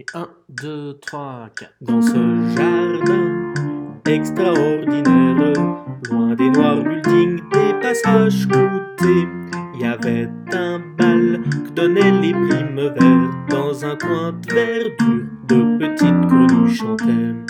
Et 1, 2, 3, 4. Dans ce jardin extraordinaire, loin des noirs buildings, des passages cloutés, il y avait un bal que donnaient les primes verts. Dans un coin de verdure, de petites grenouilles chantaient.